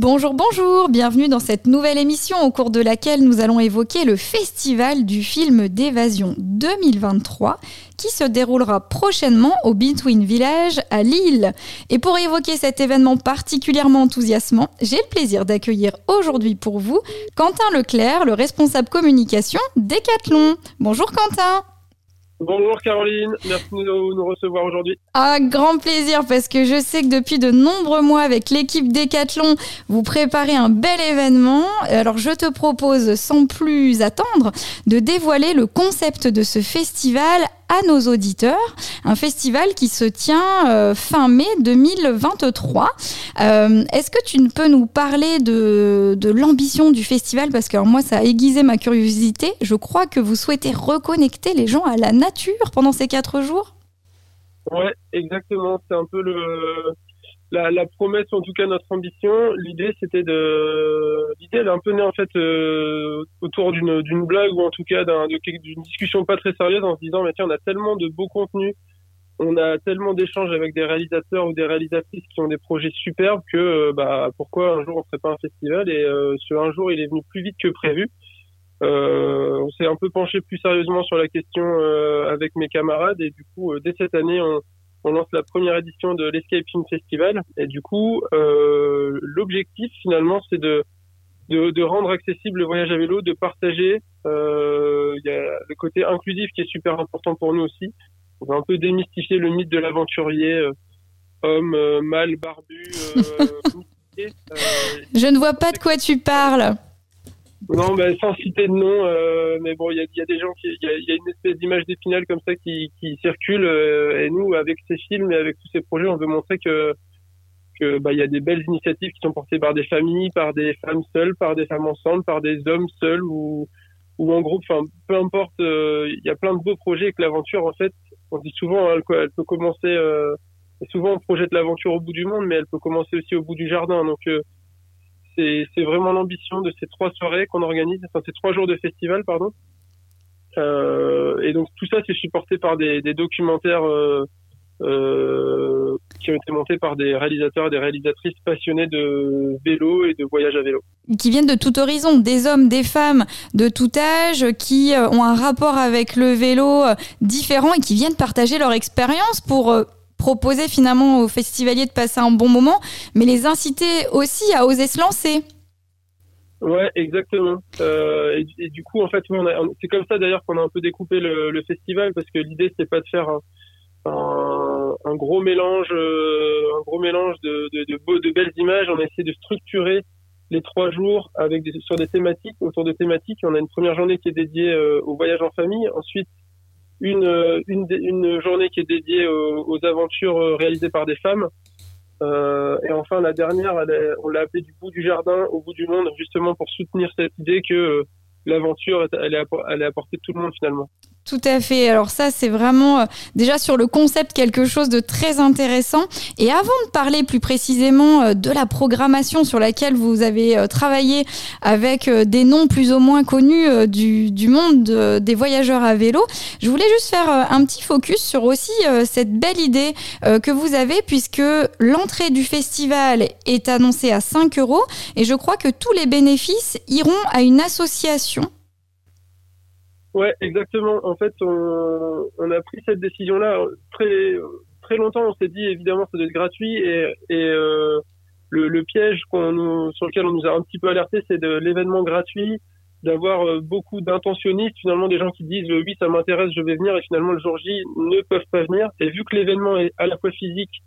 Bonjour, bonjour, bienvenue dans cette nouvelle émission au cours de laquelle nous allons évoquer le festival du film d'évasion 2023 qui se déroulera prochainement au Between Village à Lille. Et pour évoquer cet événement particulièrement enthousiasmant, j'ai le plaisir d'accueillir aujourd'hui pour vous Quentin Leclerc, le responsable communication d'Ecathlon. Bonjour Quentin Bonjour Caroline, merci de nous recevoir aujourd'hui. Un grand plaisir parce que je sais que depuis de nombreux mois avec l'équipe Décathlon, vous préparez un bel événement. Alors je te propose sans plus attendre de dévoiler le concept de ce festival à nos auditeurs. Un festival qui se tient euh, fin mai 2023. Euh, est-ce que tu peux nous parler de, de l'ambition du festival? Parce que moi, ça a aiguisé ma curiosité. Je crois que vous souhaitez reconnecter les gens à la nature pendant ces quatre jours. Ouais, exactement. C'est un peu le la, la, promesse, en tout cas notre ambition, l'idée c'était de, l'idée elle est un peu née en fait euh, autour d'une d'une blague ou en tout cas d'une discussion pas très sérieuse en se disant mais tiens on a tellement de beaux contenus, on a tellement d'échanges avec des réalisateurs ou des réalisatrices qui ont des projets superbes que euh, bah pourquoi un jour on ferait pas un festival? Et euh, ce un jour il est venu plus vite que prévu. Euh, on s'est un peu penché plus sérieusement sur la question avec mes camarades et du coup dès cette année on on lance la première édition de l'Escape Film Festival. Et du coup, euh, l'objectif finalement, c'est de, de, rendre accessible le voyage à vélo, de partager. Euh, il y a le côté inclusif qui est super important pour nous aussi. On va un peu démystifier le mythe de l'aventurier, euh, homme, mâle, barbu. Je ne vois pas de quoi tu parles. Non, mais sans citer de nom, euh, mais bon, il y a, y a, des gens qui, il y a, y a, une espèce d'image d'épinal comme ça qui, qui circule, euh, et nous, avec ces films et avec tous ces projets, on veut montrer que que bah il y a des belles initiatives qui sont portées par des familles, par des femmes seules, par des femmes ensemble, par des hommes seuls ou ou en groupe, enfin peu importe, euh, il y a plein de beaux projets et que l'aventure, en fait, on dit souvent, hein, elle, elle, peut commencer. Euh, souvent, on projette l'aventure au bout du monde, mais elle peut commencer aussi au bout du jardin. Donc c'est vraiment l'ambition de ces trois soirées qu'on organise, enfin ces trois jours de festival, pardon. Euh, et donc tout ça, c'est supporté par des, documentaires euh, euh, qui ont été montés par des réalisateurs et des réalisatrices passionnés de vélo et de voyage à vélo. Qui viennent de tout horizon, des hommes, des femmes de tout âge, qui ont un rapport avec le vélo différent et qui viennent partager leur expérience pour proposer finalement aux festivaliers de passer un bon moment, mais les inciter aussi à oser se lancer. Ouais, exactement. Euh, et, du coup, en fait, c'est comme ça d'ailleurs qu'on a un peu découpé le, festival parce que l'idée c'était pas de faire un, gros mélange, euh, un gros mélange de, belles images. On a essayé de structurer les trois jours avec sur des thématiques, autour de thématiques. On a une première journée qui est dédiée euh, au voyage en famille. Ensuite, une, euh, une, journée qui est dédiée aux, aventures euh, réalisées par des femmes. Euh, et enfin, la dernière, on l'a appelée du bout du jardin au bout du monde, justement pour soutenir cette idée que euh, l'aventure, elle est, elle est à portée de tout le monde finalement. Tout à fait. Alors ça, c'est vraiment euh, déjà sur le concept quelque chose de très intéressant. Et avant de parler plus précisément euh, de la programmation sur laquelle vous avez euh, travaillé avec des noms plus ou moins connus du, du monde des voyageurs à vélo, je voulais juste faire un petit focus sur aussi cette belle idée que vous avez puisque l'entrée du festival est annoncée à 5 euros et je crois que tous les bénéfices iront à une association Ouais, exactement. En fait, on, a pris cette décision-là très très longtemps. On s'est dit évidemment ça doit être gratuit et, euh, le, piège sur lequel on nous a un petit peu alerté, c'est de l'événement gratuit, d'avoir euh, beaucoup d'intentionnistes, finalement des gens qui disent oui ça m'intéresse, je vais venir et finalement le jour J ne peuvent pas venir. Et vu que l'événement est à la fois physique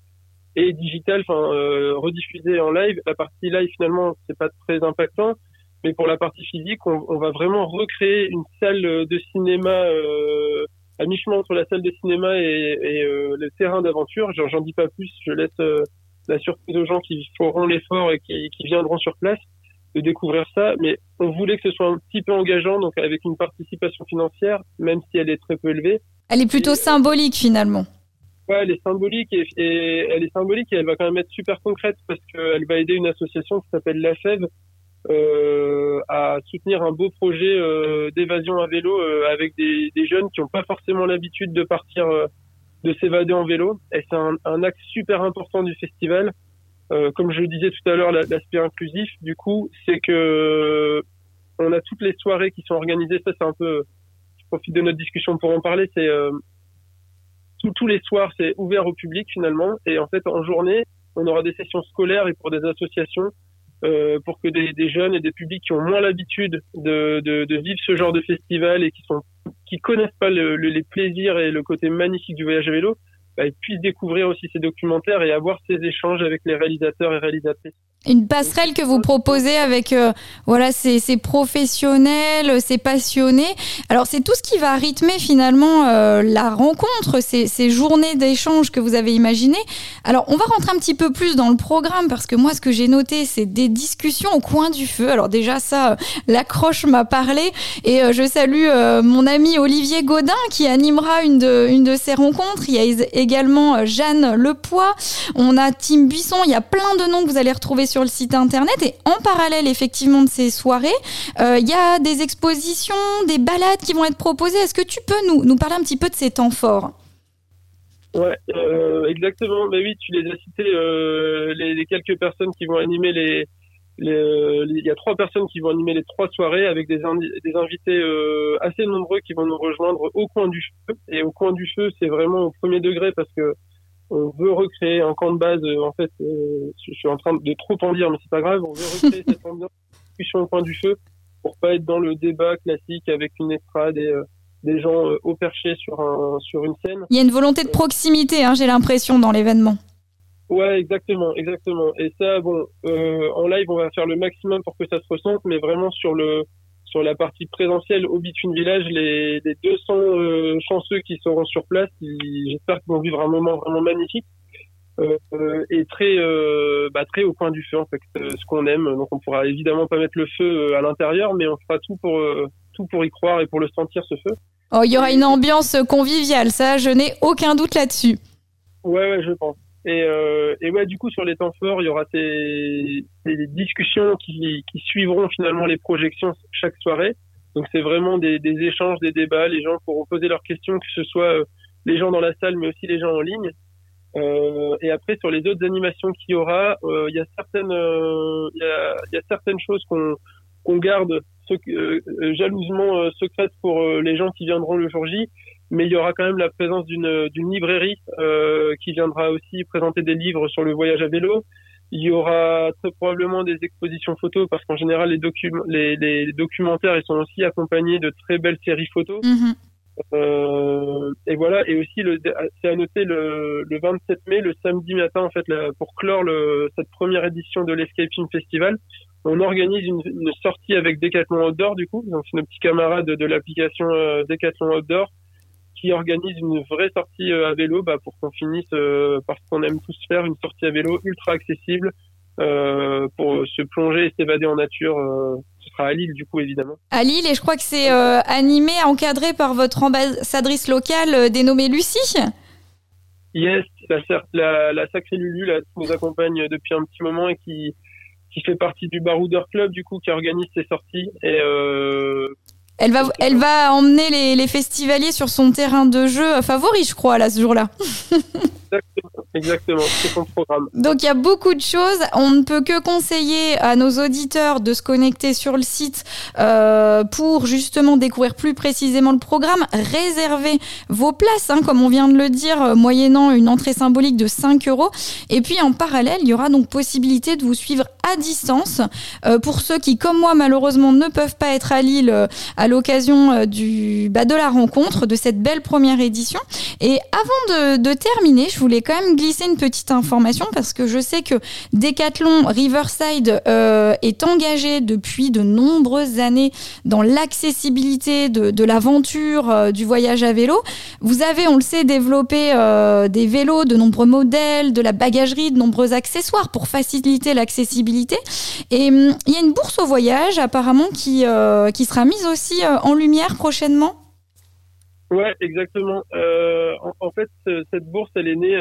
et digital, enfin euh, rediffusé en live, la partie live finalement c'est pas très impactant. Mais pour la partie physique, on, on va vraiment recréer une salle de cinéma euh, à mi-chemin entre la salle de cinéma et, et euh, le terrain d'aventure. J'en dis pas plus, je laisse euh, la surprise aux gens qui feront l'effort et qui, qui, viendront sur place de découvrir ça. Mais on voulait que ce soit un petit peu engageant, donc avec une participation financière, même si elle est très peu élevée. Elle est plutôt symbolique finalement. Ouais, elle est symbolique et, et, elle est symbolique et elle va quand même être super concrète parce qu'elle va aider une association qui s'appelle La Fève à soutenir un beau projet d'évasion à vélo avec des, des, jeunes qui n'ont pas forcément l'habitude de partir, de s'évader en vélo. Et c'est un, un, axe super important du festival. comme je le disais tout à l'heure, l'aspect inclusif, du coup, c'est que on a toutes les soirées qui sont organisées. Ça, c'est un peu, je profite de notre discussion pour en parler. C'est euh, tous les soirs, c'est ouvert au public finalement. Et en fait, en journée, on aura des sessions scolaires et pour des associations euh, pour que des, jeunes et des publics qui ont moins l'habitude de, de, vivre ce genre de festival et qui sont qui connaissent pas le, les plaisirs et le côté magnifique du voyage à vélo, bah, puissent découvrir aussi ces documentaires et avoir ces échanges avec les réalisateurs et réalisatrices. Une passerelle que vous proposez avec euh, voilà ces, professionnels, ces passionnés. Alors c'est tout ce qui va rythmer finalement euh, la rencontre, ces, ces journées d'échange que vous avez imaginées. Alors on va rentrer un petit peu plus dans le programme parce que moi ce que j'ai noté c'est des discussions au coin du feu. Alors déjà ça, l'accroche m'a parlé et euh, je salue mon ami Olivier Godin qui animera une de, une de ces rencontres. Il y a également Jeanne Lepoix, on a Tim Buisson, il y a plein de noms que vous allez retrouver sur le site internet. Et en parallèle, effectivement, de ces soirées, euh, il y a des expositions, des balades qui vont être proposées. Est-ce que tu peux nous, nous parler un petit peu de ces temps forts? Ouais, euh, exactement. Mais oui, tu les as cités, euh, les, quelques personnes qui vont animer les, il y a trois personnes qui vont animer les trois soirées avec des, des invités assez nombreux qui vont nous rejoindre au coin du feu. Et au coin du feu, c'est vraiment au premier degré parce que on veut recréer un camp de base. Euh, en fait, euh, je suis en train de trop en dire, mais c'est pas grave. On veut recréer cette ambiance discussion au coin du feu pour pas être dans le débat classique avec une estrade et euh, des gens au perché sur un sur une scène. Il y a une volonté de proximité, hein, j'ai l'impression, dans l'événement. Ouais, exactement, exactement. Et ça, bon, en live, on va faire le maximum pour que ça se ressente, mais vraiment sur le sur la partie présentielle au Between Village, les, les 200 euh, chanceux qui seront sur place, j'espère qu'ils vont vivre un moment vraiment magnifique euh, euh et très euh, bah, très au coin du feu en fait, ce qu'on aime. Donc on pourra évidemment pas mettre le feu à l'intérieur, mais on fera tout pour tout pour y croire et pour le sentir ce feu. Oh, il y aura une ambiance conviviale, ça, je n'ai aucun doute là-dessus. Ouais, ouais, je pense. Et, euh, et ouais, du coup, sur les temps forts, il y aura ces, ces discussions qui, qui, suivront finalement les projections chaque soirée. Donc c'est vraiment des, des, échanges, des débats. Les gens pourront poser leurs questions, que ce soit euh, les gens dans la salle, mais aussi les gens en ligne. Euh, et après, sur les autres animations qu'il y aura, euh, il y a certaines, euh, il y, a, y, a, certaines choses qu'on qu'on garde jalousement secrètes pour les gens qui viendront le jour J mais il y aura quand même la présence d'une d'une librairie euh, qui viendra aussi présenter des livres sur le voyage à vélo. Il y aura très probablement des expositions photos parce qu'en général les, documents les, les, documentaires ils sont aussi accompagnés de très belles séries photos. Mm-hmm. Euh, et voilà, et aussi c'est à noter le, le 27 mai, le samedi matin en fait, pour clore le, cette première édition de l'Escaping Festival, on organise une, une, sortie avec Decathlon Outdoor du coup, donc c'est nos petits camarades de, de l'application euh, Decathlon Outdoor qui organise une vraie sortie euh, à vélo bah, pour qu'on finisse euh, parce qu'on aime tous faire une sortie à vélo ultra accessible euh, pour se plonger et s'évader en nature. ce sera à Lille du coup évidemment. À Lille et je crois que c'est animé, encadré par votre ambassadrice locale dénommée Lucie. Yes, la, la, la sacrée Lulu là, qui nous accompagne depuis un petit moment et qui qui fait partie du Baroudeur Club du coup qui organise ces sorties et euh, elle va, elle va emmener les, les, festivaliers sur son terrain de jeu favori, je crois, là, ce jour-là. Exactement, c'est son programme. Donc il y a beaucoup de choses. On ne peut que conseiller à nos auditeurs de se connecter sur le site euh, pour justement découvrir plus précisément le programme. Réservez vos places, hein, comme on vient de le dire, euh, moyennant une entrée symbolique de 5 euros. Et puis en parallèle, il y aura donc possibilité de vous suivre à distance. Euh, pour ceux qui, comme moi, malheureusement, ne peuvent pas être à Lille euh, à l'occasion euh, du bah, de la rencontre, de cette belle première édition. Et avant de, de terminer, je voulais quand même glisser une petite information parce que je sais que Decathlon Riverside euh, est engagé depuis de nombreuses années dans l'accessibilité de, l'aventure euh, du voyage à vélo. Vous avez, on le sait, développé euh, des vélos, de nombreux modèles, de la bagagerie, de nombreux accessoires pour faciliter l'accessibilité. Et hum, il y a une bourse au voyage apparemment qui, qui sera mise aussi en lumière prochainement. Ouais, exactement. En, en, fait, cette bourse, elle est née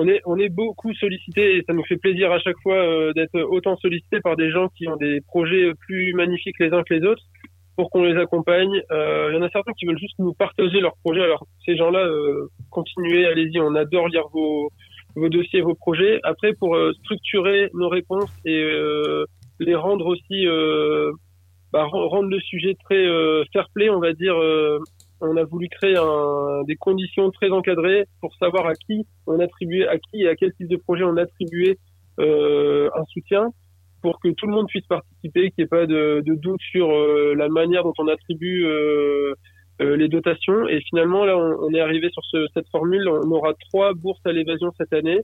on est on est beaucoup sollicité et ça nous fait plaisir à chaque fois euh, d'être autant sollicité par des gens qui ont des projets plus magnifiques les uns que les autres pour qu'on les accompagne. Euh, il y en a certains qui veulent juste nous partager leurs projets. Alors ces gens-là, euh, continuez, allez-y, on adore lire vos vos dossiers, vos projets. Après, pour structurer nos réponses et les rendre aussi, bah, rendre le sujet très fair play, on va dire on a voulu créer un, des conditions très encadrées pour savoir à qui on attribuait, à qui et à quel type de projet on attribuait euh, un soutien pour que tout le monde puisse participer, qu'il n'y ait pas de, de, doute sur euh, la manière dont on attribue euh, euh, les dotations. Et finalement, là, on, est arrivé sur ce, cette formule. On aura trois bourses à l'évasion cette année.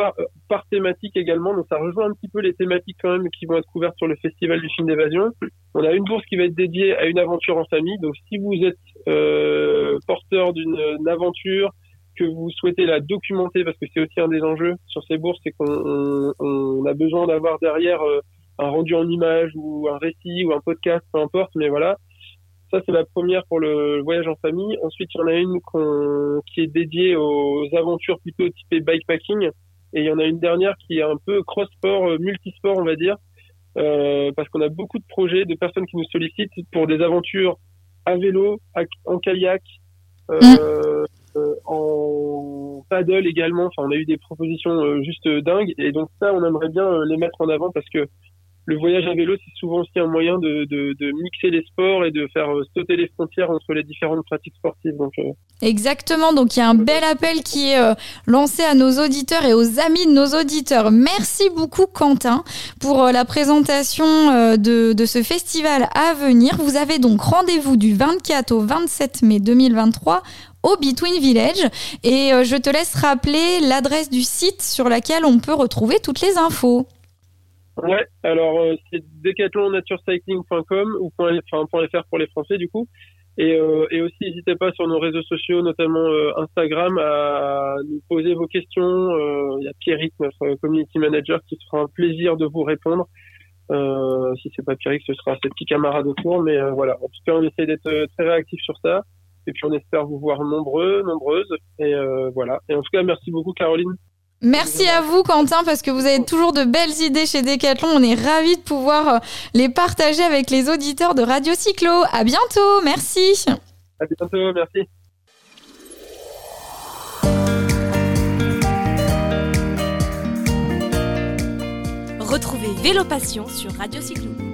Euh, par, thématique également. Donc ça rejoint un petit peu les thématiques quand même qui vont être couvertes sur le festival du film d'évasion. On a une bourse qui va être dédiée à une aventure en famille. Donc si vous êtes euh, porteur d'une aventure, que vous souhaitez la documenter, parce que c'est aussi un des enjeux sur ces bourses, c'est qu'on on, a besoin d'avoir derrière euh, un rendu en image ou un récit ou un podcast, peu importe, mais voilà. Ça, c'est la première pour le voyage en famille. Ensuite, il y en a une qui est dédiée aux aventures plutôt typées bikepacking. Et il y en a une dernière qui est un peu cross-sport, euh, multisport, on va dire, euh, parce qu'on a beaucoup de projets, de personnes qui nous sollicitent pour des aventures à vélo, en kayak, euh, mm. euh, en paddle également. Enfin, on a eu des propositions euh, juste dingues. Et donc ça, on aimerait bien les mettre en avant parce que le voyage à vélo, c'est souvent aussi un moyen de, de, de, mixer les sports et de faire euh, sauter les frontières entre les différentes pratiques sportives. Donc, euh, Exactement, donc il y a un bel appel qui est euh, lancé à nos auditeurs et aux amis de nos auditeurs. Merci beaucoup Quentin pour la présentation de, de, ce festival à venir. Vous avez donc rendez-vous du 24 au 27 mai 2023 au Between Village et je te laisse rappeler l'adresse du site sur laquelle on peut retrouver toutes les infos. Ouais, alors euh, c'est decathlonnaturecycling.com ou enfin, .fr pour les Français du coup. Et, euh, et aussi, n'hésitez pas sur nos réseaux sociaux, notamment euh, Instagram, à nous poser vos questions. Euh, il y a Pierrick, notre community manager, qui fera un plaisir de vous répondre. si c'est pas Pierrick, ce sera ses petits camarades autour. Mais voilà, en tout cas, on essaie d'être très réactif sur ça. Et puis, on espère vous voir nombreux, nombreuses. Et voilà. Et en tout cas, merci beaucoup, Caroline, Merci à vous Quentin parce que vous avez toujours de belles idées chez Decathlon. On est ravis de pouvoir euh, les partager avec les auditeurs de Radio Cyclo. À bientôt, merci. À bientôt, merci. Retrouvez Vélo Passion sur Radio Cyclo.